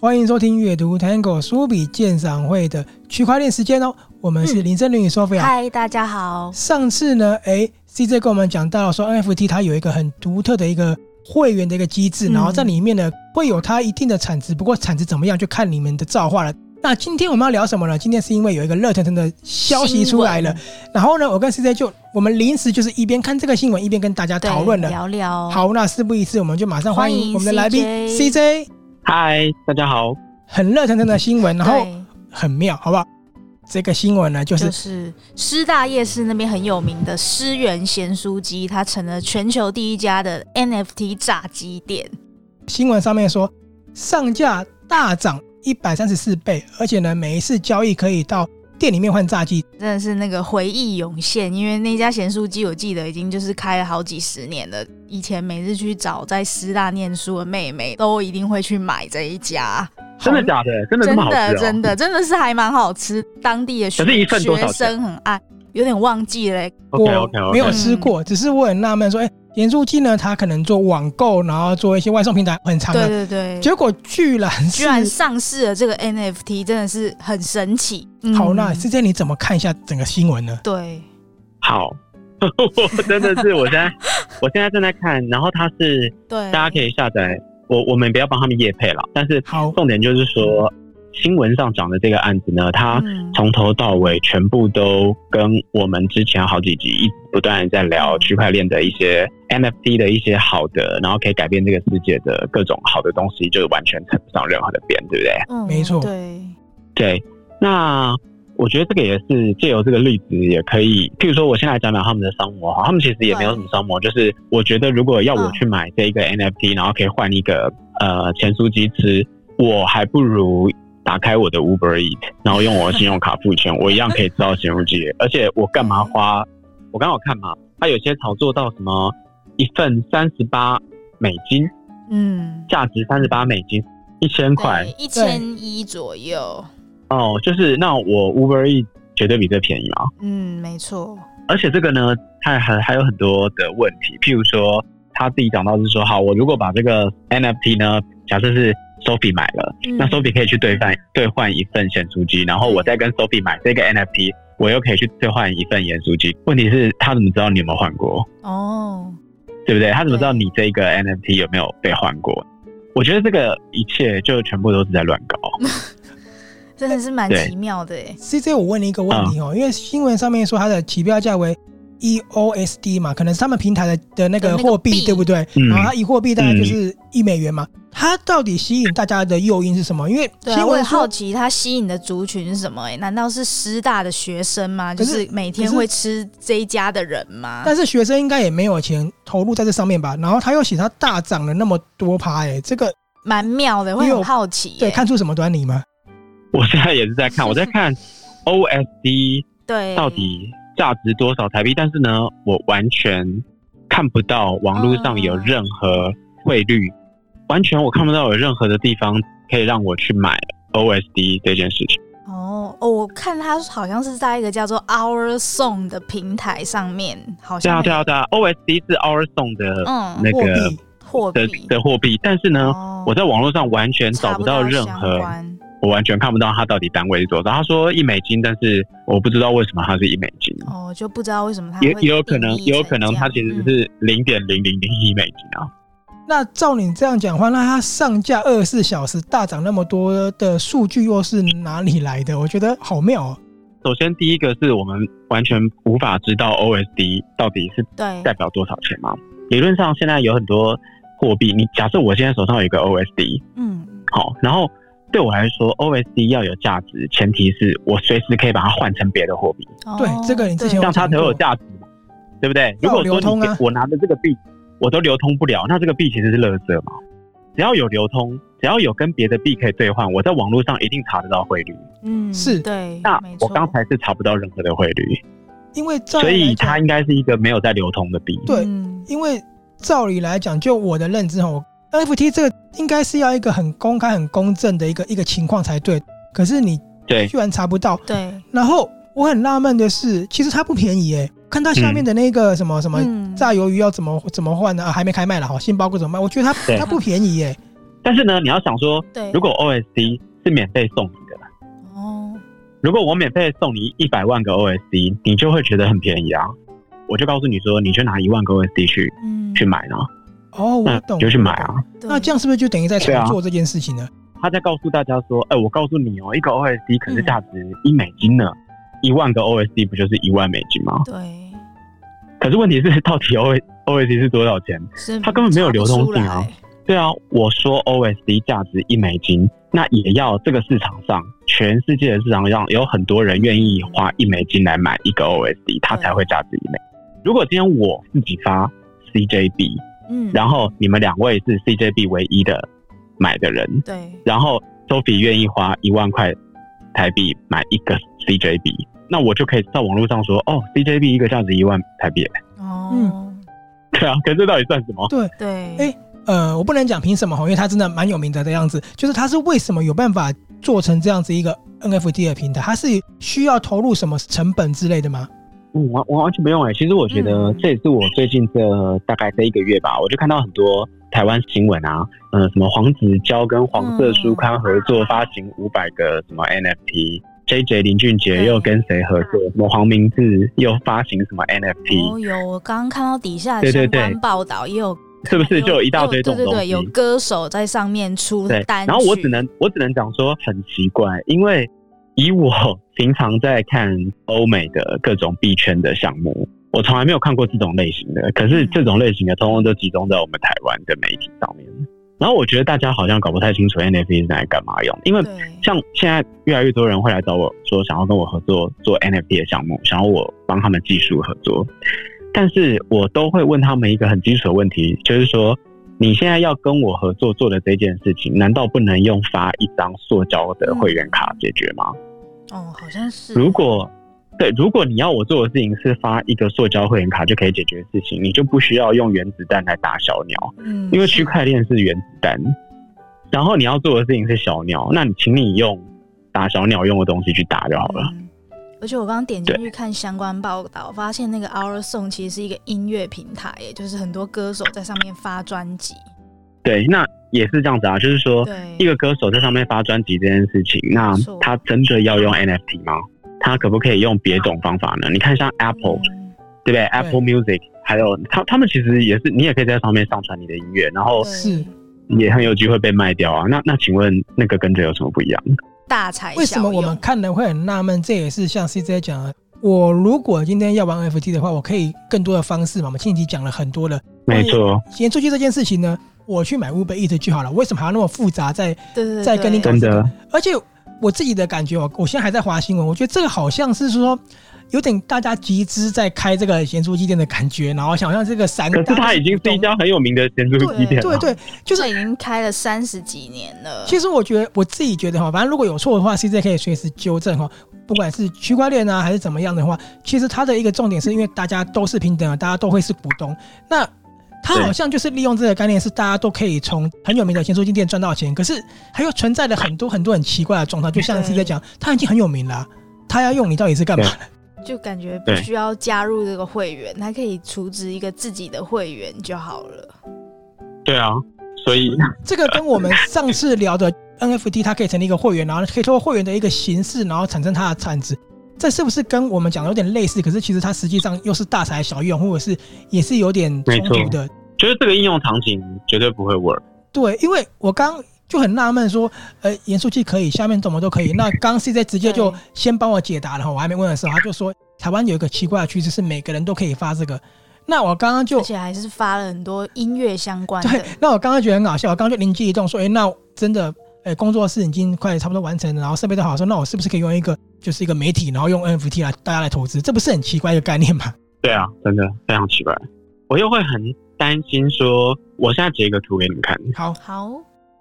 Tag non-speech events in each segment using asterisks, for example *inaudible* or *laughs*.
欢迎收听阅读 Tango 书笔鉴赏会的区块链时间哦，我们是林森林与 Sophia。嗨，大家好。上次呢，哎，CJ 跟我们讲到说 NFT 它有一个很独特的一个会员的一个机制，然后在里面呢会有它一定的产值，不过产值怎么样就看你们的造化了。那今天我们要聊什么呢？今天是因为有一个热腾腾的消息出来了，然后呢，我跟 CJ 就我们临时就是一边看这个新闻一边跟大家讨论了，聊聊。好，那事不宜迟，我们就马上欢迎我们的来宾 CJ。嗨，大家好！很热腾腾的新闻，然后很妙，好不好？这个新闻呢，就是就是师大夜市那边很有名的师园咸酥鸡，它成了全球第一家的 NFT 炸鸡店。新闻上面说，上架大涨一百三十四倍，而且呢，每一次交易可以到。店里面换炸鸡，真的是那个回忆涌现。因为那家咸酥鸡，我记得已经就是开了好几十年了。以前每次去找在师大念书的妹妹，都一定会去买这一家。真的假的？真的这么好吃？哦？真的真的真的是还蛮好吃。当地的学学生很爱，有点忘记了。我没有吃过，嗯、只是我很纳闷说，哎、欸。盐酥鸡呢，它可能做网购，然后做一些外送平台很长的，对对对。结果居然居然上市了这个 NFT，真的是很神奇。嗯、好，那师姐你怎么看一下整个新闻呢？对，好，*laughs* 我真的是我现在 *laughs* 我现在正在看，然后它是对，大家可以下载。我我们不要帮他们夜配了，但是好，重点就是说。新闻上讲的这个案子呢，它从头到尾全部都跟我们之前好几集一直不断在聊区块链的一些 NFT 的一些好的，然后可以改变这个世界的各种好的东西，就是完全扯不上任何的边，对不对？嗯，没错。对对，那我觉得这个也是借由这个例子，也可以，譬如说，我先来讲讲他们的商模哈，他们其实也没有什么商模，就是我觉得如果要我去买这一个 NFT，然后可以换一个呃前书机吃，我还不如。打开我的 Uber Eat，然后用我的信用卡付钱，*laughs* 我一样可以吃到咸酥鸡。而且我干嘛花？我刚好看嘛，他有些炒作到什么一份三十八美金，嗯，价值三十八美金，一千块，一千一左右。哦，就是那我 Uber Eat 绝对比这便宜嘛。嗯，没错。而且这个呢，它还还有很多的问题，譬如说他自己讲到是说，好，我如果把这个 NFT 呢，假设是。Sophie 买了，嗯、那 Sophie 可以去兑换兑换一份咸酥鸡，然后我再跟 Sophie 买这个 NFT，我又可以去兑换一份盐酥鸡。问题是，他怎么知道你有没有换过？哦，对不对？他怎么知道你这个 NFT 有没有被换过？我觉得这个一切就全部都是在乱搞，*laughs* 真的是蛮奇妙的哎。CJ，我问你一个问题哦，嗯、因为新闻上面说它的起标价为 EOSD 嘛，可能是他们平台的的那个货币，对不对？嗯、然后它以货币大概就是一美元嘛。嗯它到底吸引大家的诱因是什么？因为对啊，我很好奇它吸引的族群是什么？哎，难道是师大的学生吗？就是每天会吃这一家的人吗？但是学生应该也没有钱投入在这上面吧？然后他又写他大涨了那么多趴，哎，这个蛮妙的，会很好奇。对，看出什么端倪吗？我现在也是在看，我在看 *laughs* OSD 对到底价值多少台币？但是呢，我完全看不到网络上有任何汇率。完全我看不到有任何的地方可以让我去买 OSD 这件事情。哦哦，我看它好像是在一个叫做 Our Song 的平台上面，好像对啊对啊对啊，OSD 是 Our Song 的那个货币的的货币，但是呢，哦、我在网络上完全找不到任何，我完全看不到它到底单位是多少。他说一美金，但是我不知道为什么它是一美金。哦，就不知道为什么它也也有可能，也有可能它其实是零点零零零一美金啊。那照你这样讲话，那它上架二十四小时大涨那么多的数据又是哪里来的？我觉得好妙哦。首先，第一个是我们完全无法知道 OSD 到底是代表多少钱嘛。理论上，现在有很多货币，你假设我现在手上有一个 OSD，嗯，好，然后对我来说，OSD 要有价值，前提是我随时可以把它换成别的货币。对，这个你之前让它才有价值嘛，对不对？如果说你我拿的这个币。我都流通不了，那这个币其实是垃圾嘛？只要有流通，只要有跟别的币可以兑换，我在网络上一定查得到汇率。嗯，是对。那我刚才是查不到任何的汇率，因为所以它应该是一个没有在流通的币。对，因为照理来讲，就我的认知哈，NFT 这个应该是要一个很公开、很公正的一个一个情况才对。可是你对居然查不到，对。然后我很纳闷的是，其实它不便宜诶。看它下面的那个什么什么炸鱿鱼要怎么怎么换呢？啊，还没开卖了哈，杏鲍菇怎么卖？我觉得它它不便宜耶。但是呢，你要想说，如果 OSD 是免费送你的，哦，如果我免费送你一百万个 OSD，你就会觉得很便宜啊。我就告诉你说，你就拿一万个 OSD 去去买呢。哦，我懂，就去买啊。那这样是不是就等于在炒作这件事情呢？他在告诉大家说，哎，我告诉你哦，一个 OSD 可是价值一美金呢。一万个 OSD 不就是一万美金吗？对。可是问题是，到底 O OSD 是多少钱？它根本没有流通性啊。对啊，我说 OSD 价值一美金，那也要这个市场上，全世界的市场上有很多人愿意花一美金来买一个 OSD，它才会价值一美。如果今天我自己发 CJB，嗯，然后你们两位是 CJB 唯一的买的人，对，然后 Sophie 愿意花一万块台币买一个 CJB。那我就可以在网络上说，哦，CJB 一个价值一万台币。哦，嗯，对啊，可是这到底算什么？对对，哎，呃，我不能讲凭什么，因为他真的蛮有名的的样子。就是他是为什么有办法做成这样子一个 NFT 的平台？他是需要投入什么成本之类的吗？嗯，完我完全不用哎。其实我觉得这也是我最近这大概这一个月吧，我就看到很多台湾新闻啊，嗯，什么黄子佼跟黄色书刊合作发行五百个什么 NFT。J J 林俊杰又跟谁合作？什么黄明志又发行什么 NFT？哦，有，我刚刚看到底下相关报道也有，是不是就有一大堆这种东西？对对对，有歌手在上面出单。然后我只能我只能讲说很奇怪，因为以我平常在看欧美的各种币圈的项目，我从来没有看过这种类型的。可是这种类型的，通通都集中在我们台湾的媒体上面。然后我觉得大家好像搞不太清楚 NFT 是来干嘛用，因为像现在越来越多人会来找我说想要跟我合作做 NFT 的项目，想要我帮他们技术合作，但是我都会问他们一个很基础的问题，就是说你现在要跟我合作做的这件事情，难道不能用发一张塑胶的会员卡解决吗？哦，好像是。如果对，如果你要我做的事情是发一个塑胶会员卡就可以解决的事情，你就不需要用原子弹来打小鸟，嗯，因为区块链是原子弹。然后你要做的事情是小鸟，那你请你用打小鸟用的东西去打就好了。嗯、而且我刚刚点进去看相关报道，发现那个 Our Song 其实是一个音乐平台，也就是很多歌手在上面发专辑。对，那也是这样子啊，就是说一个歌手在上面发专辑这件事情，那他真的要用 NFT 吗？他可不可以用别种方法呢？你看，像 Apple，、嗯、对不对，对？Apple Music，还有他，他们其实也是，你也可以在上面上传你的音乐，然后是也很有机会被卖掉啊。那那请问，那个跟这有什么不一样？大材小。为什么我们看了会很纳闷？这也是像 CJ 讲的，我如果今天要玩 NFT 的话，我可以更多的方式嘛。我们前几集讲了很多的，没错。先出去这件事情呢，我去买 Uber Eats 就好了。为什么还要那么复杂在？在在跟你讲、真的、而且。我自己的感觉，我我现在还在划新闻，我觉得这个好像是说有点大家集资在开这个咸酥鸡店的感觉，然后想象这个三，可是它已经是一家很有名的咸酥鸡店了，对对对，就是已经开了三十几年了。其实我觉得我自己觉得哈，反正如果有错的话，CJ 可以随时纠正哈。不管是区块链啊还是怎么样的话，其实它的一个重点是因为大家都是平等的，大家都会是股东，那。他好像就是利用这个概念，是大家都可以从很有名的咸酥鸡店赚到钱，可是还有存在的很多很多很奇怪的状态，就像是在讲，它已经很有名了，它要用你到底是干嘛的？就感觉不需要加入这个会员，他可以储值一个自己的会员就好了。对啊，所以 *laughs* 这个跟我们上次聊的 NFT，它可以成立一个会员，然后可以通过会员的一个形式，然后产生它的产值。这是不是跟我们讲的有点类似？可是其实它实际上又是大材小用，或者是也是有点冲突的。觉得这个应用场景绝对不会 work。对，因为我刚就很纳闷说，呃，盐酥鸡可以，下面怎么都可以。那刚 CJ 直接就先帮我解答了，我还没问的时候，他就说台湾有一个奇怪的趋势是每个人都可以发这个。那我刚刚就而且还是发了很多音乐相关的。对，那我刚刚觉得很搞笑，我刚刚就灵机一动说，哎，那真的。哎，工作室已经快差不多完成了，然后设备都好，说那我是不是可以用一个就是一个媒体，然后用 NFT 来大家来投资？这不是很奇怪的概念吗？对啊，真的非常奇怪。我又会很担心说，我现在截一个图给你们看。好，好，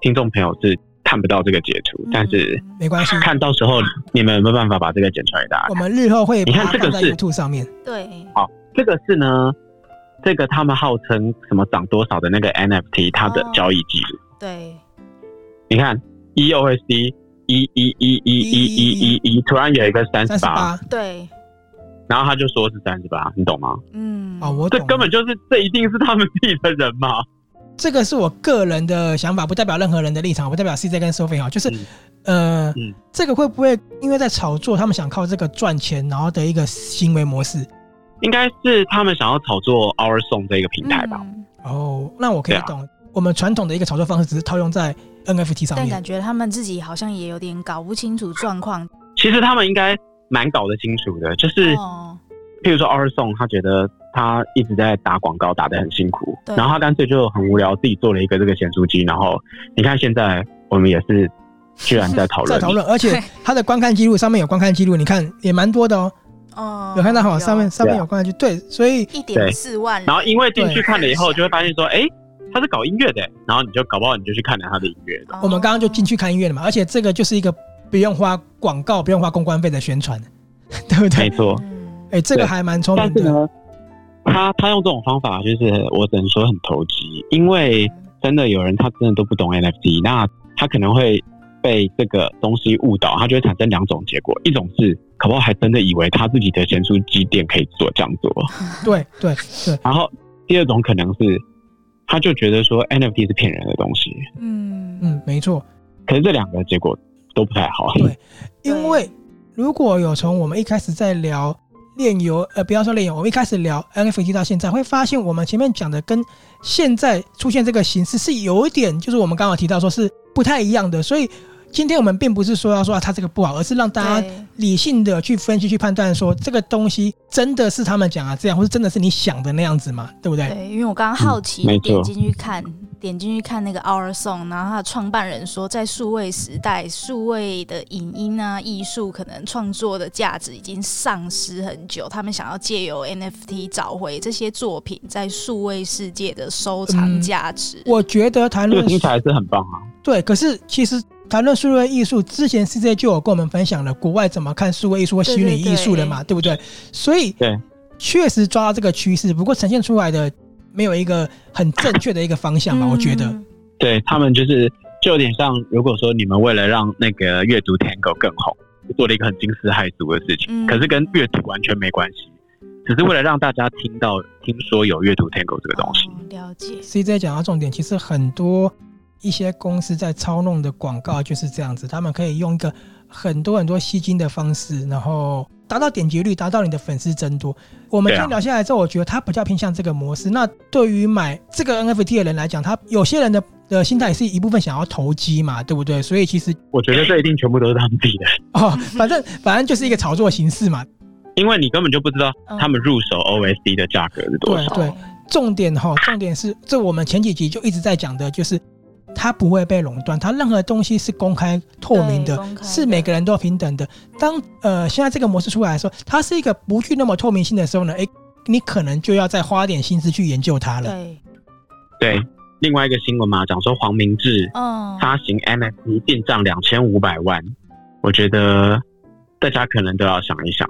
听众朋友是看不到这个截图，嗯、但是没关系，看到时候你们有没有办法把这个剪出来的？我们日后会你看这个是图上面对，好，这个是呢，这个他们号称什么涨多少的那个 NFT，它的交易记录、哦。对，你看。EOSD 一一一一一一一一，突然有一个三十八，对，然后他就说是三十八，你懂吗？嗯，哦，我懂，这根本就是这一定是他们自己的人嘛。这个是我个人的想法，不代表任何人的立场，不代表 CJ 跟 Sophie 哈，就是、嗯、呃、嗯，这个会不会因为在炒作，他们想靠这个赚钱，然后的一个行为模式？应该是他们想要炒作 Our Song 这一个平台吧。嗯、哦，那我可以懂。我们传统的一个炒作方式只是套用在 NFT 上面，但感觉他们自己好像也有点搞不清楚状况。其实他们应该蛮搞得清楚的，就是，哦、譬如说 Our Song，他觉得他一直在打广告，打得很辛苦，然后他干脆就很无聊，自己做了一个这个咸酥鸡。然后你看现在我们也是居然在讨论，在讨论，而且他的观看记录上面有观看记录，你看也蛮多的哦。哦，有看到好，上面上面有观看记录，对，所以一点四万。然后因为进去看了以后，就会发现说，哎。他是搞音乐的，然后你就搞不好你就去看了他的音乐。我们刚刚就进去看音乐了嘛，而且这个就是一个不用花广告、不用花公关费的宣传，对不对？没错。哎、欸，这个还蛮聪明的。但是呢，他他用这种方法，就是我只能说很投机，因为真的有人他真的都不懂 NFT，那他可能会被这个东西误导，他就会产生两种结果：一种是可不好还真的以为他自己的咸酥鸡店可以做这样做，*laughs* 对对对。然后第二种可能是。他就觉得说 NFT 是骗人的东西，嗯嗯，没错。可是这两个结果都不太好。对，因为如果有从我们一开始在聊炼油，呃，不要说炼油，我们一开始聊 NFT 到现在，会发现我们前面讲的跟现在出现这个形式是有一点，就是我们刚好提到说是不太一样的，所以。今天我们并不是说要说他这个不好，而是让大家理性的去分析、去判断，说这个东西真的是他们讲啊这样，或是真的是你想的那样子吗？对不对？对，因为我刚刚好奇点进去看，点进去看那个 Our Song，然后他的创办人说，在数位时代，数位的影音啊、艺术可能创作的价值已经丧失很久，他们想要借由 NFT 找回这些作品在数位世界的收藏价值。嗯，我觉得谈论听起来是很棒啊。对，可是其实。谈论数位艺术之前，CJ 就有跟我们分享了国外怎么看数位艺术或虚拟艺术的嘛，对，不对？所以，对，确实抓到这个趋势，不过呈现出来的没有一个很正确的一个方向吧？我觉得，对他们就是就有点像，如果说你们为了让那个阅读 Tango 更红，做了一个很惊世骇俗的事情，嗯，可是跟阅读完全没关系，只是为了让大家听到听说有阅读 Tango 这个东西。哦，了解。CJ 讲到重点，其实很多。一些公司在操弄的广告就是这样子，他们可以用一个很多很多吸金的方式，然后达到点击率，达到你的粉丝增多。我们今天聊下来之后，我觉得他比较偏向这个模式。那对于买这个 NFT 的人来讲，他有些人的的心态是一部分想要投机嘛，对不对？所以其实我觉得这一定全部都是他们自己的 *laughs* 哦，反正反正就是一个炒作形式嘛。因为你根本就不知道他们入手 OSD 的价格是多少。对对，重点哈，重点是这我们前几集就一直在讲的，就是。它不会被垄断，它任何东西是公开透明的，是每个人都平等的。当呃现在这个模式出来的时候，它是一个不具那么透明性的时候呢，哎，你可能就要再花点心思去研究它了。对，对，另外一个新闻嘛，讲说黄明志发行 NFT 进账两千五百万，我觉得大家可能都要想一想，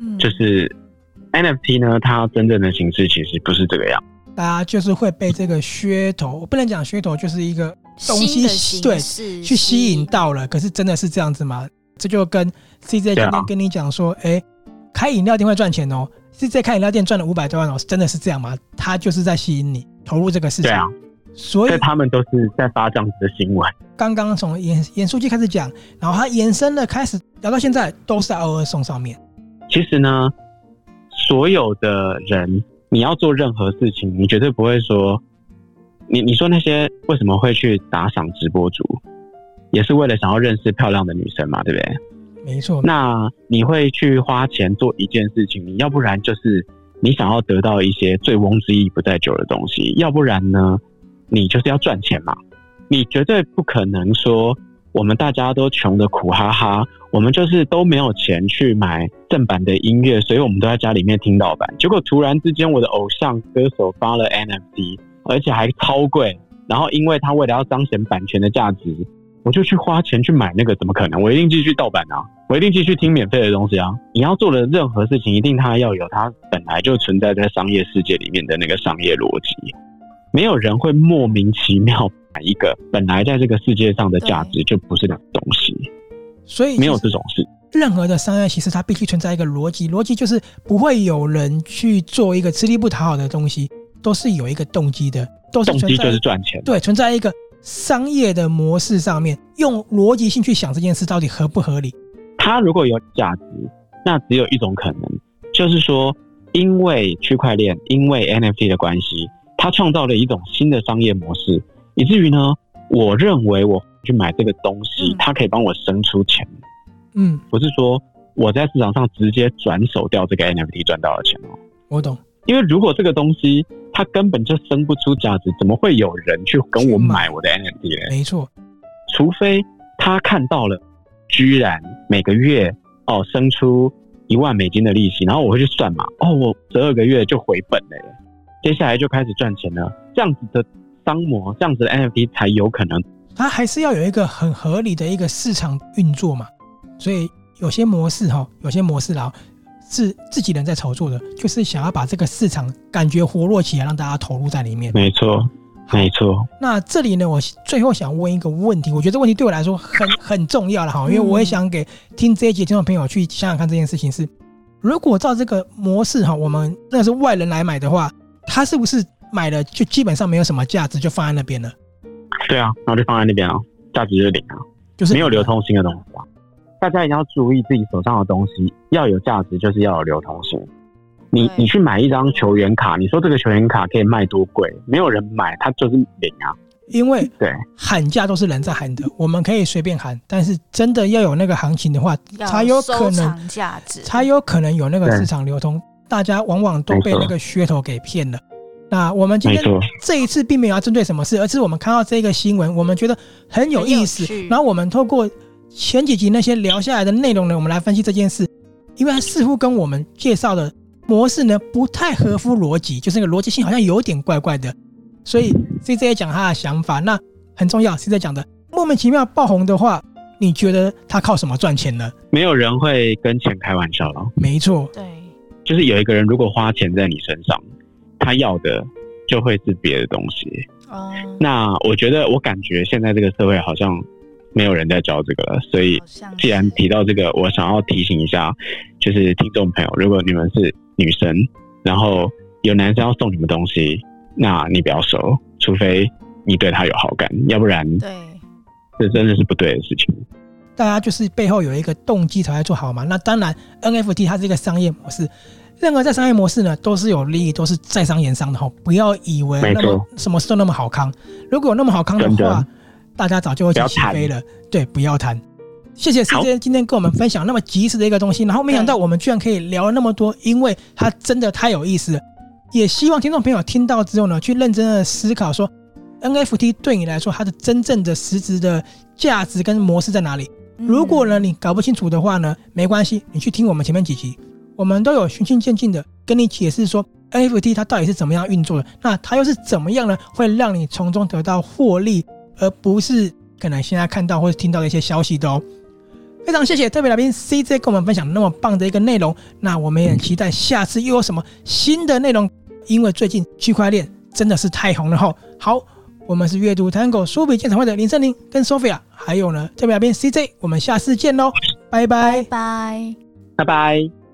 嗯，就是 NFT 呢，它真正的形式其实不是这个样。大家就是会被这个噱头，我不能讲噱头，就是一个东西对去吸引到了。可是真的是这样子吗？这就跟 CJ 今天跟你讲说，哎、啊，开饮料店会赚钱哦。CJ 开饮料店赚了五百多万哦，真的是这样吗？他就是在吸引你投入这个市场。对啊，所以他们都是在发这样子的新闻。刚刚从盐盐酥鸡开始讲，然后他延伸了开始聊到现在，都是在 Our Song 上面。其实呢，所有的人。你要做任何事情，你绝对不会说，你你说那些为什么会去打赏直播主，也是为了想要认识漂亮的女生嘛，对不对？没错。那你会去花钱做一件事情，你要不然就是你想要得到一些醉翁之意不在酒的东西，要不然呢，你就是要赚钱嘛。你绝对不可能说。我们大家都穷得苦哈哈，我们就是都没有钱去买正版的音乐，所以我们都在家里面听盗版。结果突然之间，我的偶像歌手发了 NFT，而且还超贵。然后因为他为了要彰显版权的价值，我就去花钱去买那个，怎么可能？我一定继续盗版啊！我一定继续听免费的东西啊！你要做的任何事情，一定它要有它本来就存在在商业世界里面的那个商业逻辑。没有人会莫名其妙。一个本来在这个世界上的价值就不是两个东西，所以没有这种事。任何的商业其实它必须存在一个逻辑，逻辑就是不会有人去做一个吃力不讨好的东西，都是有一个动机的，都是动机就是赚钱。对，存在一个商业的模式上面，用逻辑性去想这件事到底合不合理。它如果有价值，那只有一种可能，就是说，因为区块链，因为 NFT 的关系，它创造了一种新的商业模式，以至于呢，我认为我去买这个东西，它可以帮我生出钱。嗯，不是说我在市场上直接转手掉这个 NFT 赚到了钱哦。我懂，因为如果这个东西它根本就生不出价值，怎么会有人去跟我买我的 NFT 呢？没错，除非他看到了，居然每个月哦生出一万美金的利息，然后我会去算嘛，哦，我十二个月就回本了，接下来就开始赚钱了。这样子的商模，这样子的 NFT 才有可能。它还是要有一个很合理的一个市场运作嘛。所以有些模式哈，有些模式啦，是自己人在炒作的，就是想要把这个市场感觉活络起来，让大家投入在里面。没错，没错。那这里呢，我最后想问一个问题，我觉得这问题对我来说很 *laughs* 很重要了哈，因为我也想给听这一集听众朋友去想想看这件事情是：如果照这个模式哈，我们那是外人来买的话，他是不是买了就基本上没有什么价值，就放在那边了？对啊，然后就放在那边啊，价值就零啊，就是没有流通性的东西啊。大家一定要注意自己手上的东西要有价值，就是要有流通性。你你去买一张球员卡，你说这个球员卡可以卖多贵？没有人买，它就是零啊。因为对喊价都是人在喊的，我们可以随便喊，但是真的要有那个行情的话，才有可能价值，才有可能有那个市场流通。大家往往都被那个噱头给骗了。那我们今天这一次并没有要针对什么事，而是我们看到这个新闻，我们觉得很有意思，然后我们透过。前几集那些聊下来的内容呢，我们来分析这件事，因为它似乎跟我们介绍的模式呢不太合乎逻辑，就是那个逻辑性好像有点怪怪的，所以也讲他的想法，那很重要。CJ 讲的莫名其妙爆红的话，你觉得他靠什么赚钱呢？没有人会跟钱开玩笑了。没错，对，就是有一个人如果花钱在你身上，他要的就会是别的东西。哦，那我觉得我感觉现在这个社会好像。没有人在教这个了，所以既然提到这个，我想要提醒一下，就是听众朋友，如果你们是女生，然后有男生要送你们东西，那你不要收，除非你对他有好感，要不然，对，这真的是不对的事情。大家就是背后有一个动机才会做好嘛。那当然，NFT 它是一个商业模式，任何在商业模式呢，都是有利益，都是在商言商的哈。不要以为那么什么事都那么好康，如果有那么好康的话。大家早就会起飞了，对，不要谈。谢谢 CJ 今天跟我们分享那么及时的一个东西，然后没想到我们居然可以聊了那么多，因为它真的太有意思了。也希望听众朋友听到之后呢，去认真的思考说，NFT 对你来说它的真正的实质的价值跟模式在哪里？如果呢你搞不清楚的话呢，没关系，你去听我们前面几集，我们都有循序渐进的跟你解释说 NFT 它到底是怎么样运作的，那它又是怎么样呢？会让你从中得到获利。而不是可能现在看到或者听到的一些消息的哦。非常谢谢特别来宾 CJ 跟我们分享那么棒的一个内容。那我们也很期待下次又有什么新的内容，因为最近区块链真的是太红了哈。好，我们是阅读 Tango 书笔鉴赏会的林森林跟 Sophia，还有呢特别来宾 CJ，我们下次见喽，拜拜拜拜拜拜。拜拜。